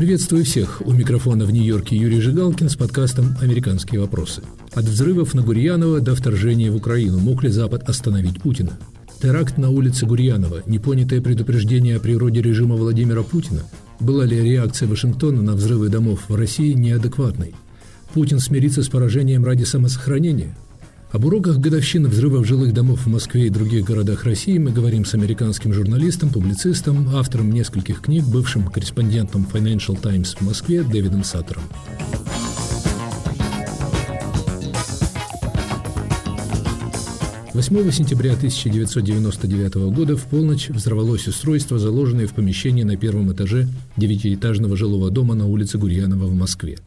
Приветствую всех. У микрофона в Нью-Йорке Юрий Жигалкин с подкастом «Американские вопросы». От взрывов на Гурьянова до вторжения в Украину мог ли Запад остановить Путина? Теракт на улице Гурьянова, непонятое предупреждение о природе режима Владимира Путина? Была ли реакция Вашингтона на взрывы домов в России неадекватной? Путин смирится с поражением ради самосохранения? Об уроках годовщины взрывов жилых домов в Москве и других городах России мы говорим с американским журналистом, публицистом, автором нескольких книг, бывшим корреспондентом Financial Times в Москве Дэвидом Саттером. Восьмого сентября 1999 года в полночь взорвалось устройство, заложенное в помещении на первом этаже девятиэтажного жилого дома на улице Гурьянова в Москве.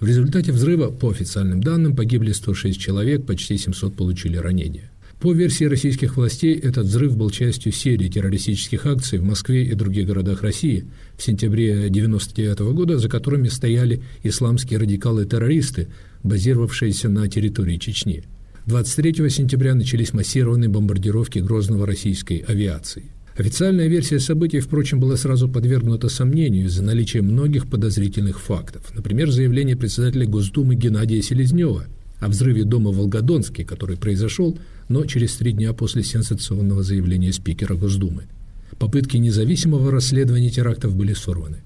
В результате взрыва, по официальным данным, погибли 106 человек, почти 700 получили ранения. По версии российских властей, этот взрыв был частью серии террористических акций в Москве и других городах России в сентябре 1999 года, за которыми стояли исламские радикалы-террористы, базировавшиеся на территории Чечни. 23 сентября начались массированные бомбардировки Грозного российской авиации. Официальная версия событий, впрочем, была сразу подвергнута сомнению из-за наличия многих подозрительных фактов. Например, заявление председателя Госдумы Геннадия Селезнева о взрыве дома в Волгодонске, который произошел, но через три дня после сенсационного заявления спикера Госдумы. Попытки независимого расследования терактов были сорваны.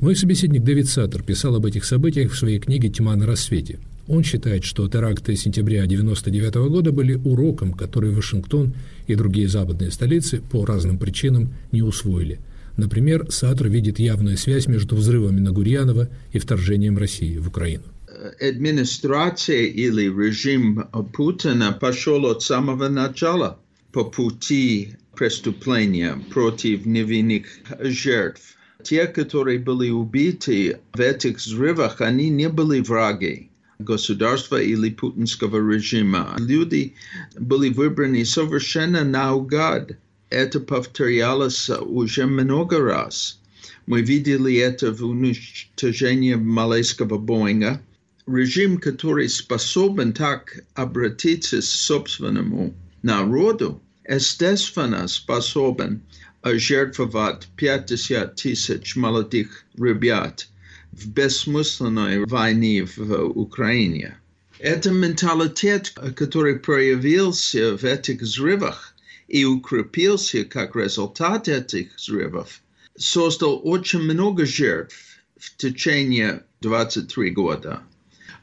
Мой собеседник Дэвид Саттер писал об этих событиях в своей книге «Тьма на рассвете». Он считает, что теракты сентября 1999 года были уроком, который Вашингтон и другие западные столицы по разным причинам не усвоили. Например, Сатр видит явную связь между взрывами на Гурьянова и вторжением России в Украину. Администрация или режим Путина пошел от самого начала по пути преступления против невинных жертв. Те, которые были убиты в этих взрывах, они не были враги государства или путинского режима. Люди были выбраны совершенно наугад. Это повторялось уже много раз. Мы видели это в уничтожении малайского Боинга. Режим, который способен так обратиться к собственному народу, естественно способен жертвовать 50 тысяч молодых ребят – в бессмысленной войне в Украине. Это менталитет, который проявился в этих взрывах и укрепился как результат этих взрывов, создал очень много жертв в течение 23 года.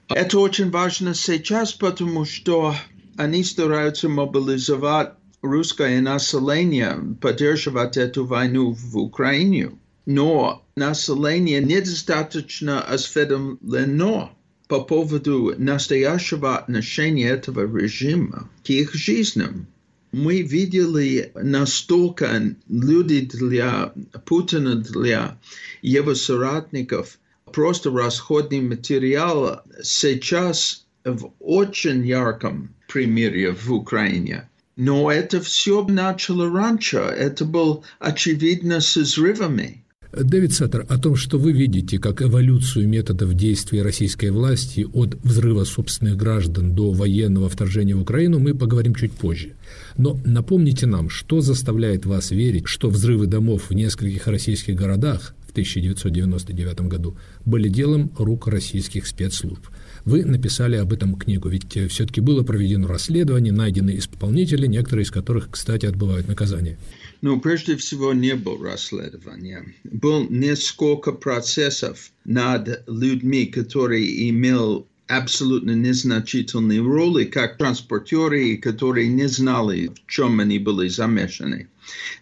Это очень важно сейчас, потому что они стараются мобилизовать русское население, поддерживать эту войну в Украине но население недостаточно осведомлено по поводу настоящего отношения этого режима к их жизням. Мы видели настолько люди для Путина, для его соратников, просто расходный материал сейчас в очень ярком примере в Украине. Но это все начало раньше, это было очевидно с взрывами. Дэвид Саттер, о том, что вы видите как эволюцию методов действий российской власти от взрыва собственных граждан до военного вторжения в Украину, мы поговорим чуть позже. Но напомните нам, что заставляет вас верить, что взрывы домов в нескольких российских городах в 1999 году были делом рук российских спецслужб. Вы написали об этом книгу, ведь все-таки было проведено расследование, найдены исполнители, некоторые из которых, кстати, отбывают наказание. Ну, прежде всего, не было расследования. Был несколько процессов над людьми, которые имели абсолютно незначительные роли, как транспортеры, которые не знали, в чем они были замешаны.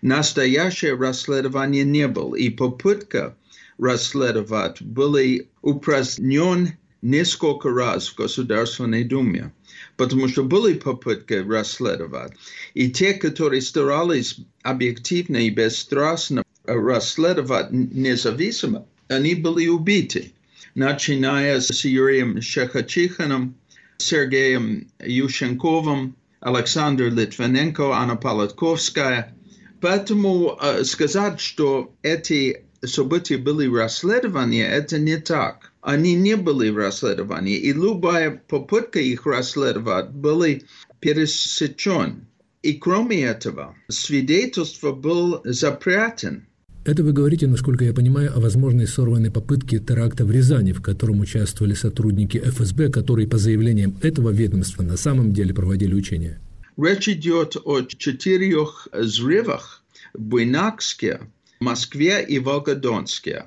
Настоящее расследование не было, и попытка расследовать были упразднены несколько раз в Государственной Думе потому что были попытки расследовать. И те, которые старались объективно и бесстрастно расследовать независимо, они были убиты, начиная с Юрием Шехачиханом, Сергеем Ющенковым, Александром Литвиненко, Анна Полотковская. Поэтому э, сказать, что эти события были расследованы, это не так они не были расследованы, и любая попытка их расследовать были пересечен. И кроме этого, свидетельство было запрятано. Это вы говорите, насколько я понимаю, о возможной сорванной попытке теракта в Рязани, в котором участвовали сотрудники ФСБ, которые по заявлениям этого ведомства на самом деле проводили учения. Речь идет о четырех взрывах в Буйнакске, Москве и Волгодонске.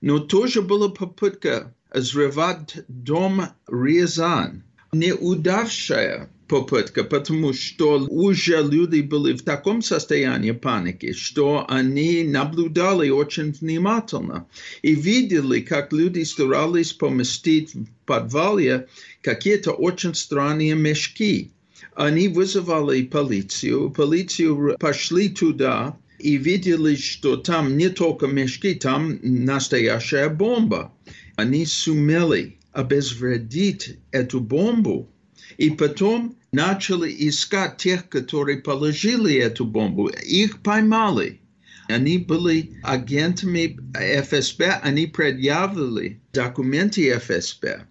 Но тоже была попытка взрывать дом Рязань, неудавшая попытка, потому что уже люди были в таком состоянии паники, что они наблюдали очень внимательно и видели, как люди старались поместить в подвале какие-то очень странные мешки. Они вызывали полицию, полицию пошли туда и видели, что там не только мешки, там настоящая бомба. Они сумели обезвредить эту бомбу и потом начали искать тех, которые положили эту бомбу. Их поймали. Они были агентами ФСБ, они предъявили документы ФСБ.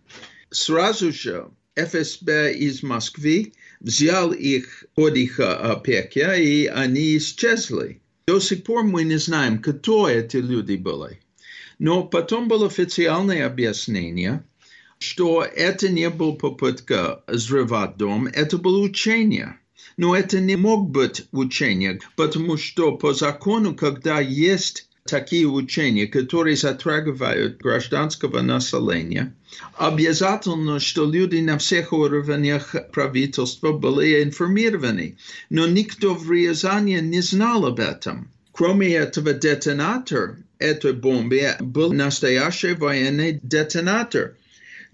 Сразу же ФСБ из Москвы взял их под их опеки, и они исчезли. До сих пор мы не знаем, кто эти люди были. Но потом было официальное объяснение – что это не был попытка взрывать дом, это было учение. Но это не мог быть учение, потому что по закону, когда есть такие учения, которые затрагивают гражданского населения, обязательно, что люди на всех уровнях правительства были информированы. Но никто в Рязани не знал об этом. Кроме этого, детонатор этой бомбы был настоящий военный детонатор –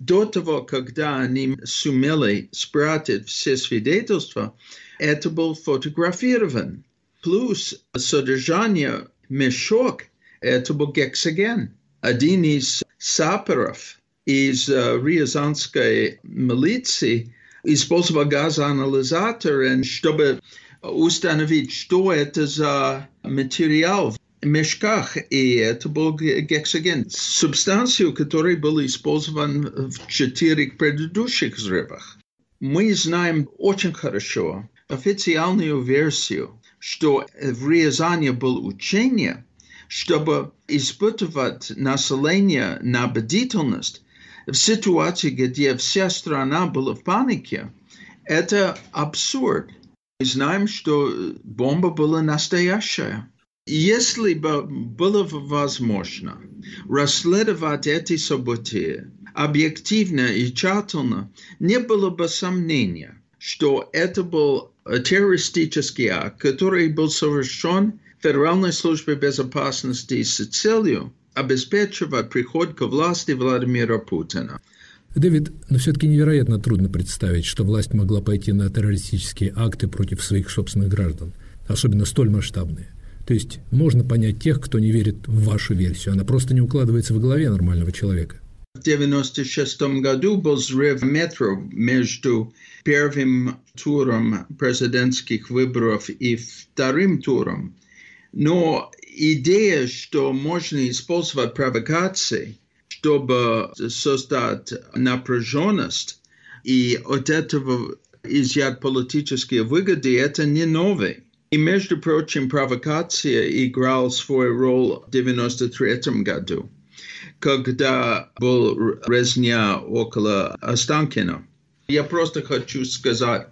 до того, когда они сумели спрятать все свидетельства, это был фотографирован. Плюс содержание мешок, это был гексоген. Один из Рязанской милиции использовал газоанализатор, чтобы установить, что это за материал мешках, и это был гексоген, субстанцию, которая была использована в четырех предыдущих взрывах. Мы знаем очень хорошо официальную версию, что в Рязани было учение, чтобы испытывать население на бдительность в ситуации, где вся страна была в панике. Это абсурд. Мы знаем, что бомба была настоящая. Если бы было возможно расследовать эти события объективно и тщательно, не было бы сомнения, что это был террористический акт, который был совершен Федеральной службой безопасности с целью обеспечивать приход к власти Владимира Путина. Дэвид, но все-таки невероятно трудно представить, что власть могла пойти на террористические акты против своих собственных граждан, особенно столь масштабные. То есть можно понять тех, кто не верит в вашу версию. Она просто не укладывается в голове нормального человека. В 1996 году был взрыв метро между первым туром президентских выборов и вторым туром. Но идея, что можно использовать провокации, чтобы создать напряженность и от этого изъять политические выгоды, это не новое. И, между прочим, провокация играл свою роль в 93 году, когда был резня около Останкина. Я просто хочу сказать,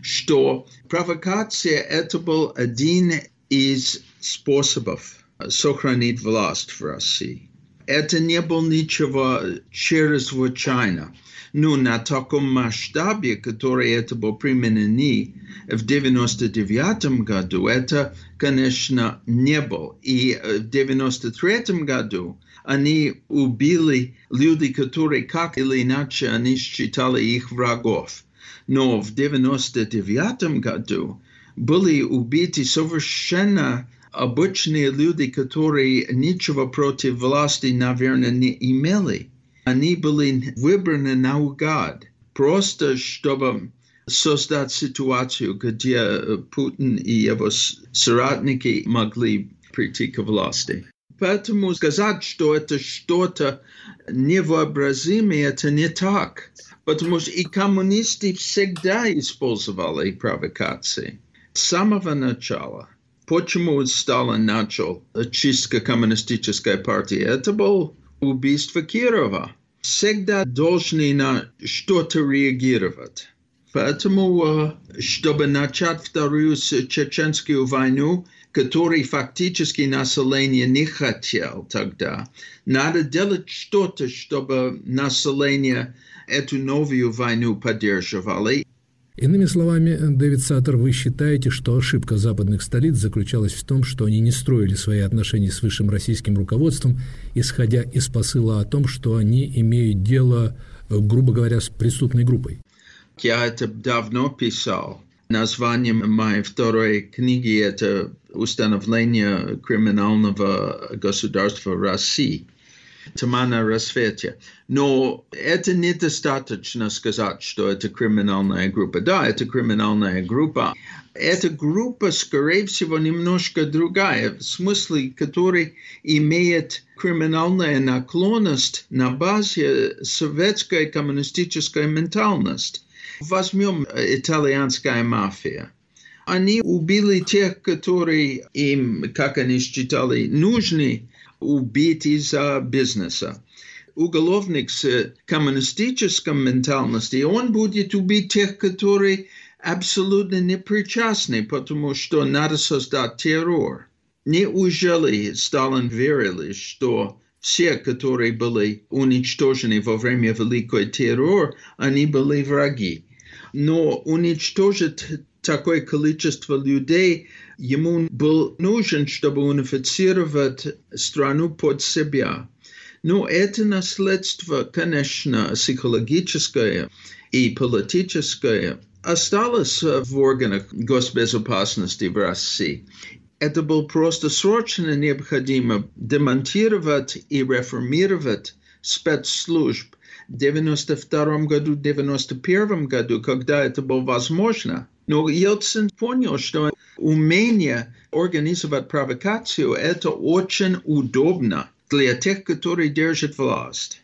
что провокация – это был один из способов сохранить власть в России. Это не было ничего чрезвычайно. Ну, на таком масштабе, который это было применено в 99 году, это, конечно, не было. И в 93 году они убили людей, которые как или иначе они считали их врагов. Но в 99 году были убиты совершенно обычные люди, которые ничего против власти, наверное, не имели. Они были выбраны наугад, просто чтобы создать ситуацию, где Путин и его соратники могли прийти к власти. Поэтому сказать, что это что-то невообразимое, это не так. Потому что и коммунисты всегда использовали провокации. С самого начала. Почему Сталин начал чистка коммунистической партии? Это было убийство Кирова. Всегда должны на что-то реагировать. Поэтому, чтобы начать вторую чеченскую войну, который фактически население не хотел тогда, надо делать что-то, чтобы население эту новую войну поддерживало. Иными словами, Дэвид Саттер, вы считаете, что ошибка западных столиц заключалась в том, что они не строили свои отношения с высшим российским руководством, исходя из посыла о том, что они имеют дело, грубо говоря, с преступной группой? Я это давно писал. Название моей второй книги – это «Установление криминального государства России». Тумана рассвете. Но это недостаточно сказать, что это криминальная группа. Да, это криминальная группа. Эта группа, скорее всего, немножко другая, в смысле, который имеет криминальная наклонность на базе советской коммунистической ментальности. Возьмем итальянская мафия. Они убили тех, которые им, как они считали, нужны убить из-за бизнеса. Уголовник с коммунистической ментальностью, он будет убить тех, которые абсолютно не причастны, потому что надо создать террор. Неужели Сталин верил, что все, которые были уничтожены во время Великой террор, они были враги? Но уничтожить такое количество людей ему был нужен, чтобы унифицировать страну под себя. Но это наследство, конечно, психологическое и политическое, осталось в органах госбезопасности в России. Это было просто срочно необходимо демонтировать и реформировать спецслужб в 92 году, 91 году, когда это было возможно. Но Ельцин понял, что умение организовать провокацию – это очень удобно для тех, которые держат власть.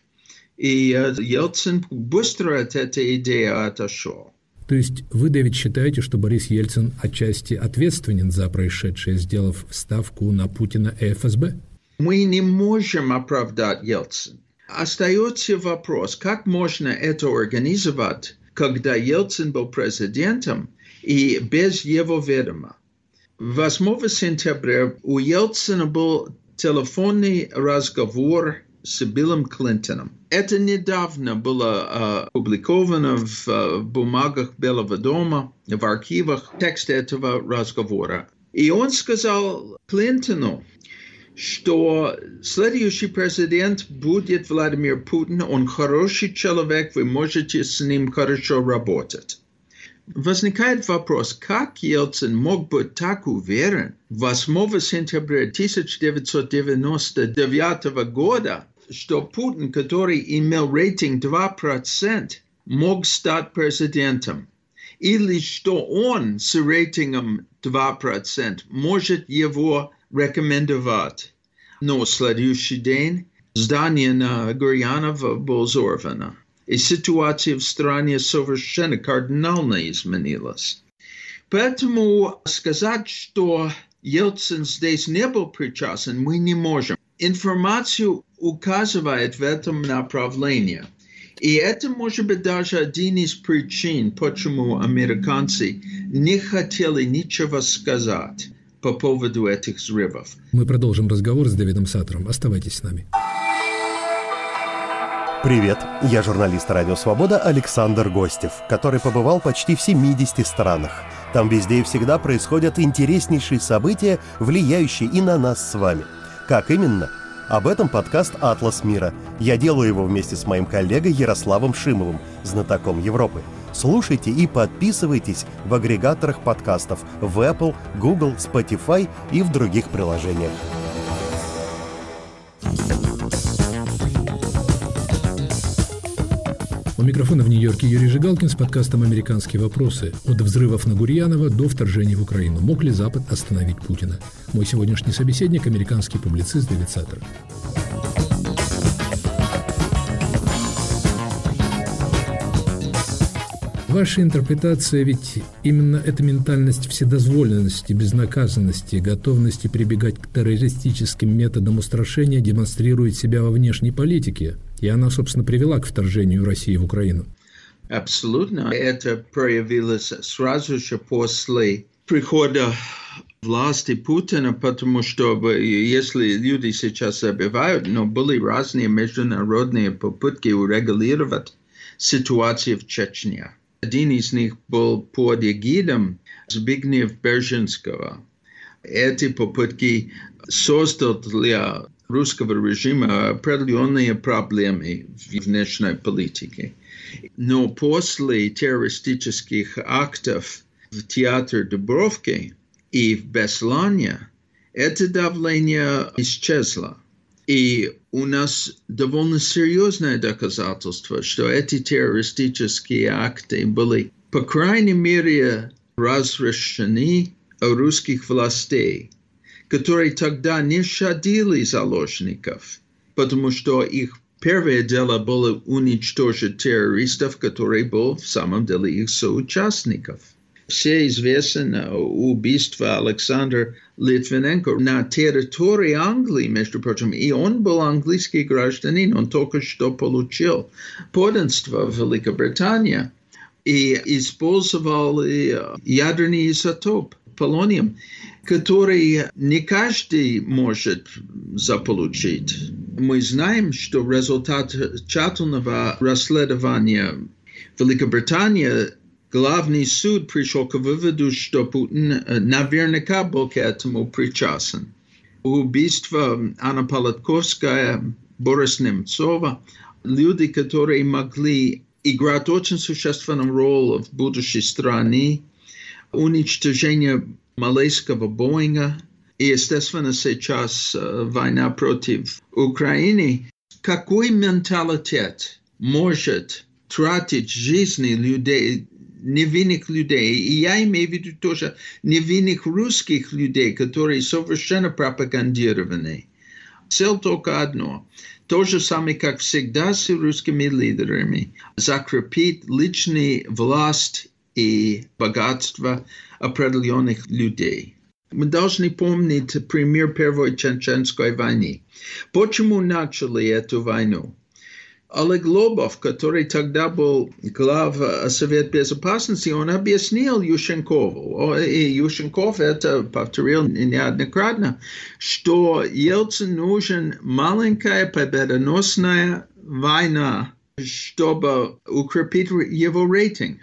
И Ельцин быстро от этой идеи отошел. То есть вы, Дэвид, считаете, что Борис Ельцин отчасти ответственен за происшедшее, сделав ставку на Путина и ФСБ? Мы не можем оправдать Ельцин. Остается вопрос, как можно это организовать, когда Ельцин был президентом и без его ведома. 8 сентября у Ельцина был телефонный разговор с Биллом Клинтоном. Это недавно было опубликовано в бумагах Белого дома, в архивах текст этого разговора. И он сказал Клинтону, что следующий президент будет Владимир Путин, он хороший человек, вы можете с ним хорошо работать. Возникает вопрос, как Ельцин мог быть так уверен 8 сентября 1999 года, что Путин, который имел рейтинг 2%, мог стать президентом? Или что он с рейтингом 2% может его рекомендовать. Но следующий день здание на Гурьянова было взорвано, и ситуация в стране совершенно кардинально изменилась. Поэтому сказать, что Ельцин здесь не был причастен, мы не можем. Информацию указывает в этом направлении. И это может быть даже один из причин, почему американцы не хотели ничего сказать по поводу этих взрывов. Мы продолжим разговор с Дэвидом Саттером. Оставайтесь с нами. Привет, я журналист «Радио Свобода» Александр Гостев, который побывал почти в 70 странах. Там везде и всегда происходят интереснейшие события, влияющие и на нас с вами. Как именно? Об этом подкаст «Атлас мира». Я делаю его вместе с моим коллегой Ярославом Шимовым, знатоком Европы – Слушайте и подписывайтесь в агрегаторах подкастов в Apple, Google, Spotify и в других приложениях. У микрофона в Нью-Йорке Юрий Жигалкин с подкастом «Американские вопросы». От взрывов на Гурьянова до вторжения в Украину. Мог ли Запад остановить Путина? Мой сегодняшний собеседник – американский публицист Дэвид Саттер. Ваша интерпретация ведь именно эта ментальность вседозволенности, безнаказанности, готовности прибегать к террористическим методам устрашения демонстрирует себя во внешней политике, и она, собственно, привела к вторжению России в Украину. Абсолютно. Это проявилось сразу же после прихода власти Путина, потому что если люди сейчас забивают, но были разные международные попытки урегулировать ситуацию в Чечне. Один из них был под эгидом Збигнев Бержинского. Эти попытки создали для русского режима определенные проблемы в внешней политике. Но после террористических актов в театре Дубровки и в Беслане это давление исчезло. И у нас довольно серьезное доказательство, что эти террористические акты были, по крайней мере, разрешены русских властей, которые тогда не щадили заложников, потому что их первое дело было уничтожить террористов, которые были в самом деле их соучастников все известно убийство Александра Литвиненко на территории Англии, между прочим, и он был английский гражданин, он только что получил подданство в Великобритании и использовал ядерный изотоп полониум, который не каждый может заполучить. Мы знаем, что результат тщательного расследования Великобритания главный суд пришел к выводу, что Путин наверняка был к этому причастен. Убийство Анна Полотковская, Борис Немцова, люди, которые могли играть очень существенную роль в будущей стране, уничтожение малайского Боинга и, естественно, сейчас война против Украины. Какой менталитет может тратить жизни людей невинных людей. И я имею в виду тоже невинных русских людей, которые совершенно пропагандированы. Цель только одно. То же самое, как всегда с русскими лидерами. Закрепить личную власть и богатство определенных людей. Мы должны помнить пример Первой Чеченской войны. Почему начали эту войну? Олег Лобов, который тогда был глава Совет Безопасности, он объяснил Ющенкову, и Ющенков это повторил неоднократно, что Ельцин нужен маленькая победоносная война, чтобы укрепить его рейтинг.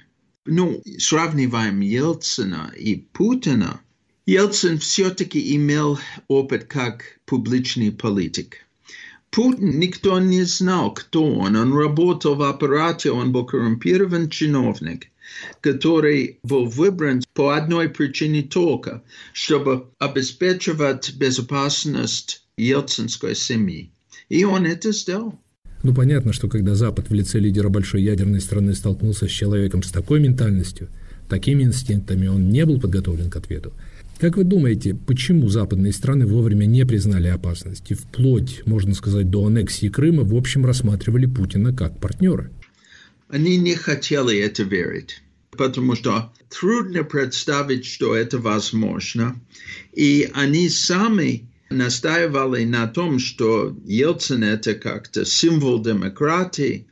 Ну, сравниваем Ельцина и Путина. Ельцин все-таки имел опыт как публичный политик. Путин никто не знал, кто он. Он работал в аппарате, он был коррумпирован чиновник, который был выбран по одной причине только, чтобы обеспечивать безопасность ельцинской семьи. И он это сделал. Ну, понятно, что когда Запад в лице лидера большой ядерной страны столкнулся с человеком с такой ментальностью, такими инстинктами, он не был подготовлен к ответу. Как вы думаете, почему западные страны вовремя не признали опасности, вплоть, можно сказать, до аннексии Крыма, в общем, рассматривали Путина как партнера? Они не хотели это верить, потому что трудно представить, что это возможно. И они сами настаивали на том, что Ельцин это как-то символ демократии.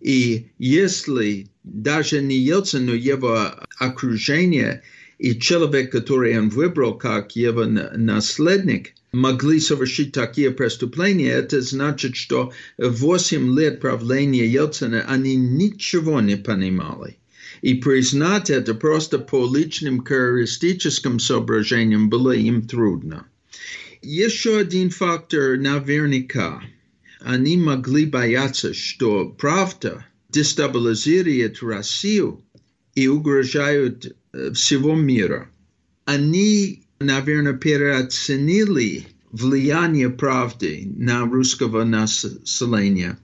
И если даже не Ельцин, но его окружение – и человек, который он выбрал как его наследник, могли совершить такие преступления, это значит, что 8 лет правления Ельцина они ничего не понимали. И признать это просто по личным характеристическим соображениям было им трудно. Еще один фактор наверняка. Они могли бояться, что правда дестабилизирует Россию и угрожают всего мира. Они, наверное, переоценили влияние правды на русского населения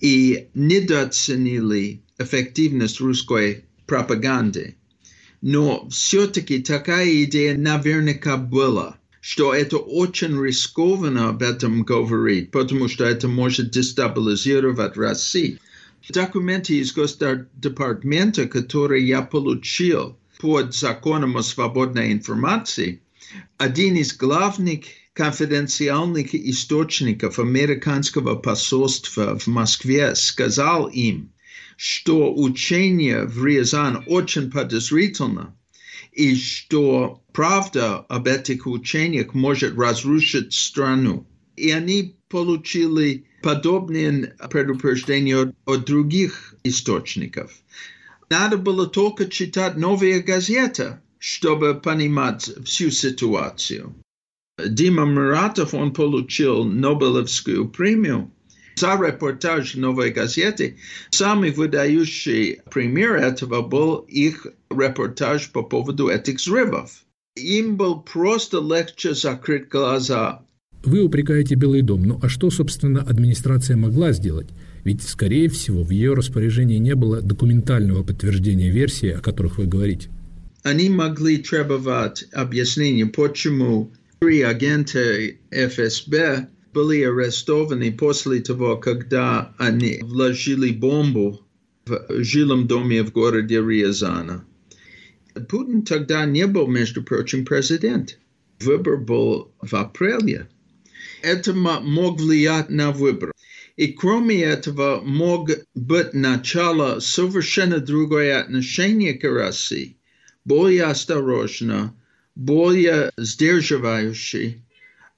и недооценили эффективность русской пропаганды. Но все-таки такая идея наверняка была, что это очень рискованно об этом говорить, потому что это может дестабилизировать Россию. Документы из Госдепартамента, которые я получил под законом о свободной информации, один из главных конфиденциальных источников американского посольства в Москве сказал им, что учение в Рязань очень подозрительно, и что правда об этих учениях может разрушить страну. И они получили подобные предупреждения от других источников. Надо было только читать новые газеты, чтобы понимать всю ситуацию. Дима Муратов, он получил Нобелевскую премию за репортаж «Новой газеты». Самый выдающий пример этого был их репортаж по поводу этих взрывов. Им был просто легче закрыть глаза. Вы упрекаете Белый дом, ну а что, собственно, администрация могла сделать? Ведь, скорее всего, в ее распоряжении не было документального подтверждения версии, о которых вы говорите. Они могли требовать объяснения, почему три агента ФСБ были арестованы после того, когда они вложили бомбу в жилом доме в городе Риазана. Путин тогда не был, между прочим, президент. Выбор был в апреле. Это мог влиять на выбор. И кроме этого, мог быть начало совершенно другое отношение к России, более осторожно, более сдерживающий.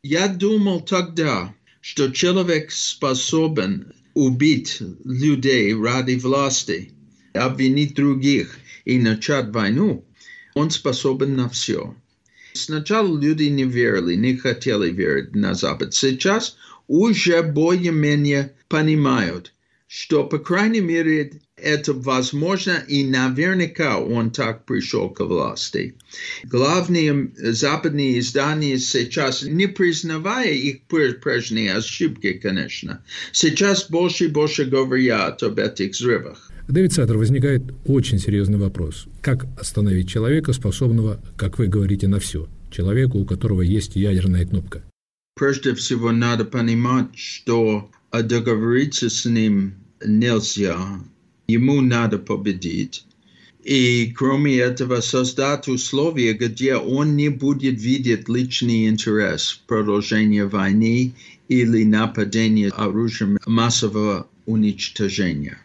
Я думал тогда, что человек способен убить людей ради власти, обвинить других и начать войну. Он способен на все. Сначала люди не верили, не хотели верить на Запад. Сейчас уже более-менее понимают, что, по крайней мере, это возможно, и наверняка он так пришел к власти. Главные западные издания сейчас, не признавая их прежние ошибки, конечно, сейчас больше и больше говорят об этих взрывах. Дэвид Саттер, возникает очень серьезный вопрос. Как остановить человека, способного, как вы говорите, на все? Человеку, у которого есть ядерная кнопка. Прежде всего, надо понимать, что договориться с ним нельзя. Ему надо победить. И кроме этого, создать условия, где он не будет видеть личный интерес продолжения войны или нападения оружием массового уничтожения.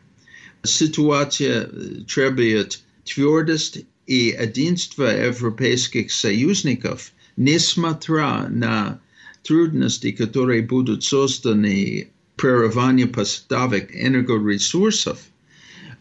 Ситуация требует твердость и единства европейских союзников, несмотря на трудности, которые будут созданы прерывание поставок энергоресурсов,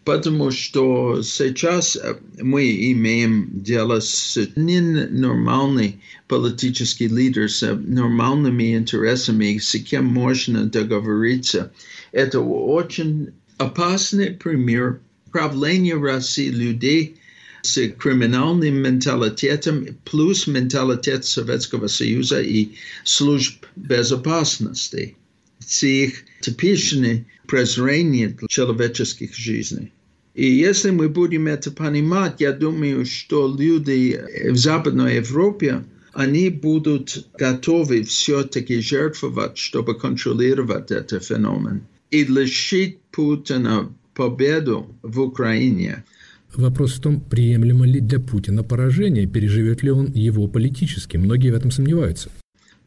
потому что сейчас мы имеем дело с ненормальными политическими лидерами, с нормальными интересами, с кем можно договориться. Это очень опасный пример правления России людей с криминальным менталитетом плюс менталитет Советского Союза и служб безопасности. С их типичное презрение человеческих жизней. И если мы будем это понимать, я думаю, что люди в Западной Европе, они будут готовы все-таки жертвовать, чтобы контролировать этот феномен и лишить Путина победу в Украине. Вопрос в том, приемлемо ли для Путина поражение, переживет ли он его политически. Многие в этом сомневаются.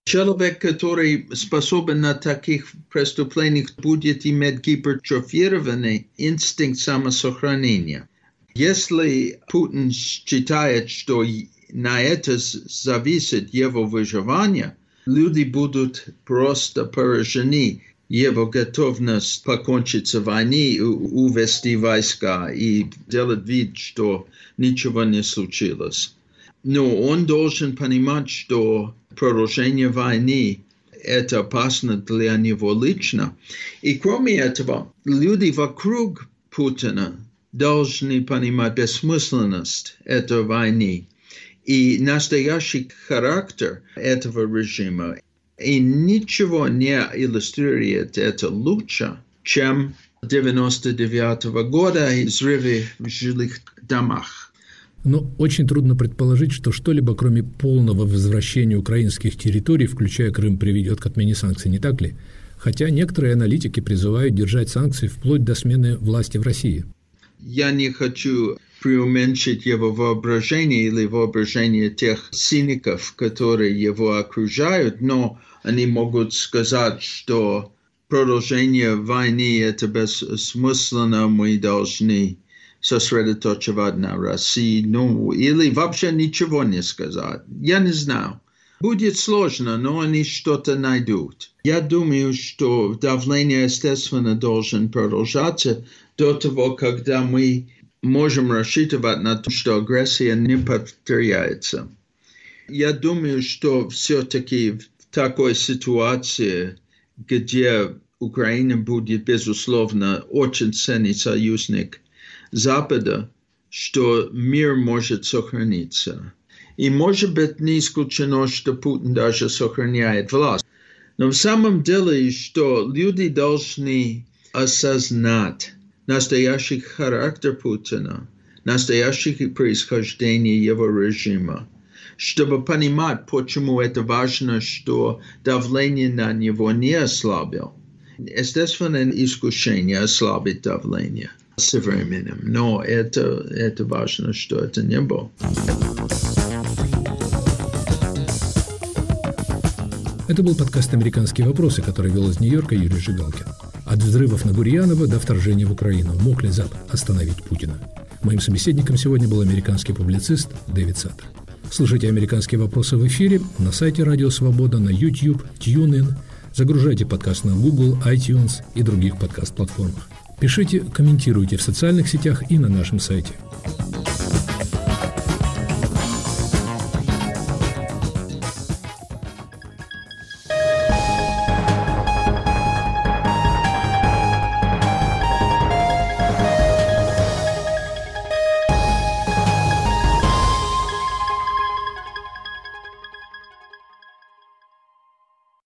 Человек, который способен на таких преступлениях, будет иметь гипертрофированный инстинкт самосохранения. Если Путин считает, что на это зависит его выживание, люди будут просто поражены его готовность покончить с войной, увести войска и делать вид, что ничего не случилось. Но он должен понимать, что продолжение войны это опасно для него лично. И кроме этого, люди вокруг Путина должны понимать бессмысленность этой войны и настоящий характер этого режима. И ничего не иллюстрирует это лучше, чем 99 -го года взрывы в жилых домах. Но очень трудно предположить, что что-либо, кроме полного возвращения украинских территорий, включая Крым, приведет к отмене санкций, не так ли? хотя некоторые аналитики призывают держать санкции вплоть до смены власти в России. Я не хочу преуменьшить его воображение или воображение тех сиников, которые его окружают, но они могут сказать, что продолжение войны это бессмысленно, мы должны сосредоточивать на России, ну, или вообще ничего не сказать. Я не знаю. Будет сложно, но они что-то найдут. Я думаю, что давление, естественно, должен продолжаться до того, когда мы можем рассчитывать на то, что агрессия не повторяется. Я думаю, что все-таки такой ситуации, где Украина будет, безусловно, очень ценный союзник Запада, что мир может сохраниться. И может быть не исключено, что Путин даже сохраняет власть. Но в самом деле, что люди должны осознать настоящий характер Путина, настоящее происхождение его режима, чтобы понимать, почему это важно, что давление на него не ослабил. Естественно, искушение ослабить давление со временем, но это, это важно, что это не было. Это был подкаст «Американские вопросы», который вел из Нью-Йорка Юрий Жигалкин. От взрывов на Гурьянова до вторжения в Украину. Мог ли Запад остановить Путина? Моим собеседником сегодня был американский публицист Дэвид Саттер. Слушайте «Американские вопросы» в эфире на сайте Радио Свобода, на YouTube, TuneIn. Загружайте подкаст на Google, iTunes и других подкаст-платформах. Пишите, комментируйте в социальных сетях и на нашем сайте.